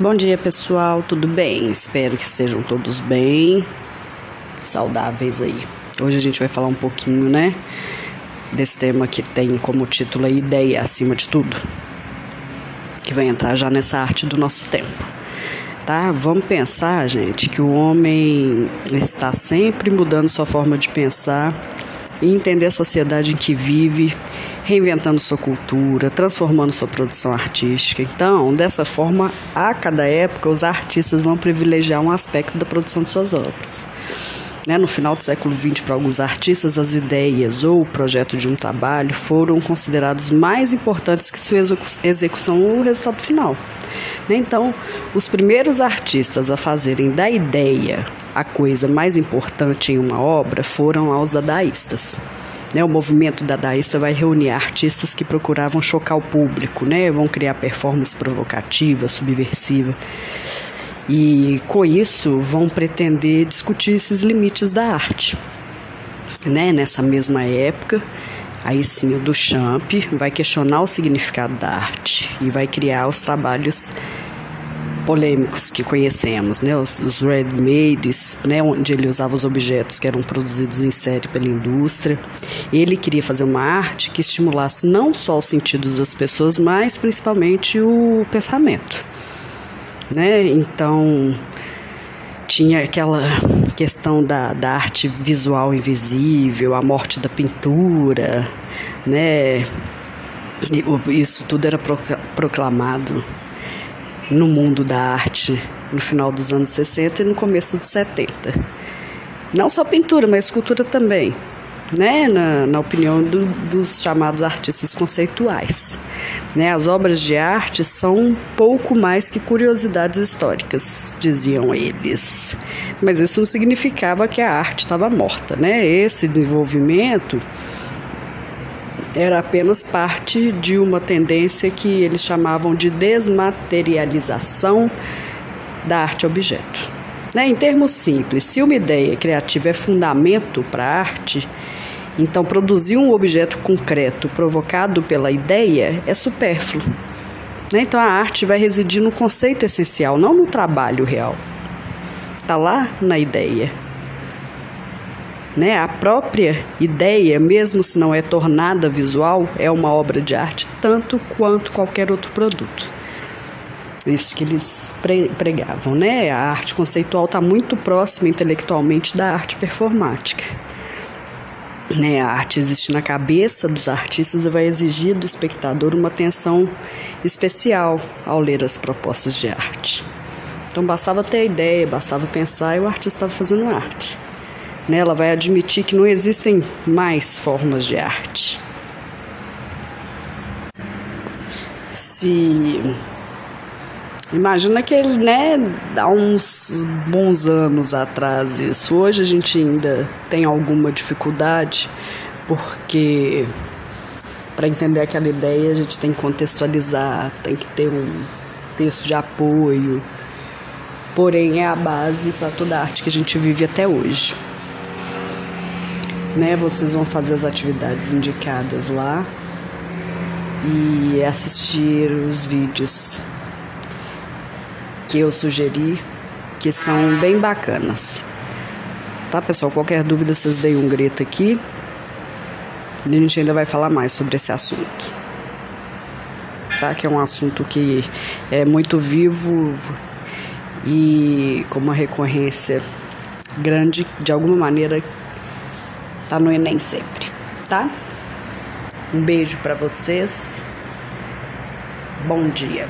Bom dia, pessoal. Tudo bem? Espero que estejam todos bem, saudáveis aí. Hoje a gente vai falar um pouquinho, né, desse tema que tem como título a ideia acima de tudo, que vai entrar já nessa arte do nosso tempo. Tá? Vamos pensar, gente, que o homem está sempre mudando sua forma de pensar e entender a sociedade em que vive reinventando sua cultura, transformando sua produção artística. Então, dessa forma, a cada época, os artistas vão privilegiar um aspecto da produção de suas obras. Né, no final do século XX, para alguns artistas, as ideias ou o projeto de um trabalho foram considerados mais importantes que sua execução ou o resultado final. Né, então, os primeiros artistas a fazerem da ideia a coisa mais importante em uma obra foram os dadaístas. Né, o movimento dadaísta vai reunir artistas que procuravam chocar o público, né, vão criar performance provocativa, subversiva. E com isso vão pretender discutir esses limites da arte. Né, nessa mesma época, aí sim o Duchamp vai questionar o significado da arte e vai criar os trabalhos polêmicos que conhecemos, né? os, os red-mades, né? onde ele usava os objetos que eram produzidos em série pela indústria. Ele queria fazer uma arte que estimulasse não só os sentidos das pessoas, mas principalmente o pensamento. Né? Então, tinha aquela questão da, da arte visual invisível, a morte da pintura, né? Isso tudo era proclamado no mundo da arte no final dos anos 60 e no começo dos 70. Não só pintura, mas escultura também, né? na, na opinião do, dos chamados artistas conceituais. Né? As obras de arte são pouco mais que curiosidades históricas, diziam eles. Mas isso não significava que a arte estava morta. Né? Esse desenvolvimento era apenas parte de uma tendência que eles chamavam de desmaterialização da arte-objeto. Né? Em termos simples, se uma ideia criativa é fundamento para a arte, então produzir um objeto concreto provocado pela ideia é supérfluo. Né? Então a arte vai residir no conceito essencial, não no trabalho real. Está lá na ideia. Né? A própria ideia, mesmo se não é tornada visual, é uma obra de arte tanto quanto qualquer outro produto. Isso que eles pregavam, né? A arte conceitual está muito próxima intelectualmente da arte performática. Né? A arte existe na cabeça dos artistas e vai exigir do espectador uma atenção especial ao ler as propostas de arte. Então bastava ter a ideia, bastava pensar e o artista estava fazendo arte. Né? Ela vai admitir que não existem mais formas de arte. Se Imagina que ele, né, há uns bons anos atrás isso. Hoje a gente ainda tem alguma dificuldade, porque para entender aquela ideia a gente tem que contextualizar, tem que ter um texto de apoio. Porém, é a base para toda a arte que a gente vive até hoje né? Vocês vão fazer as atividades indicadas lá e assistir os vídeos que eu sugeri, que são bem bacanas. Tá, pessoal? Qualquer dúvida, vocês deem um grito aqui. A gente ainda vai falar mais sobre esse assunto. Tá? Que é um assunto que é muito vivo e com uma recorrência grande, de alguma maneira tá no Enem sempre, tá? Um beijo para vocês. Bom dia.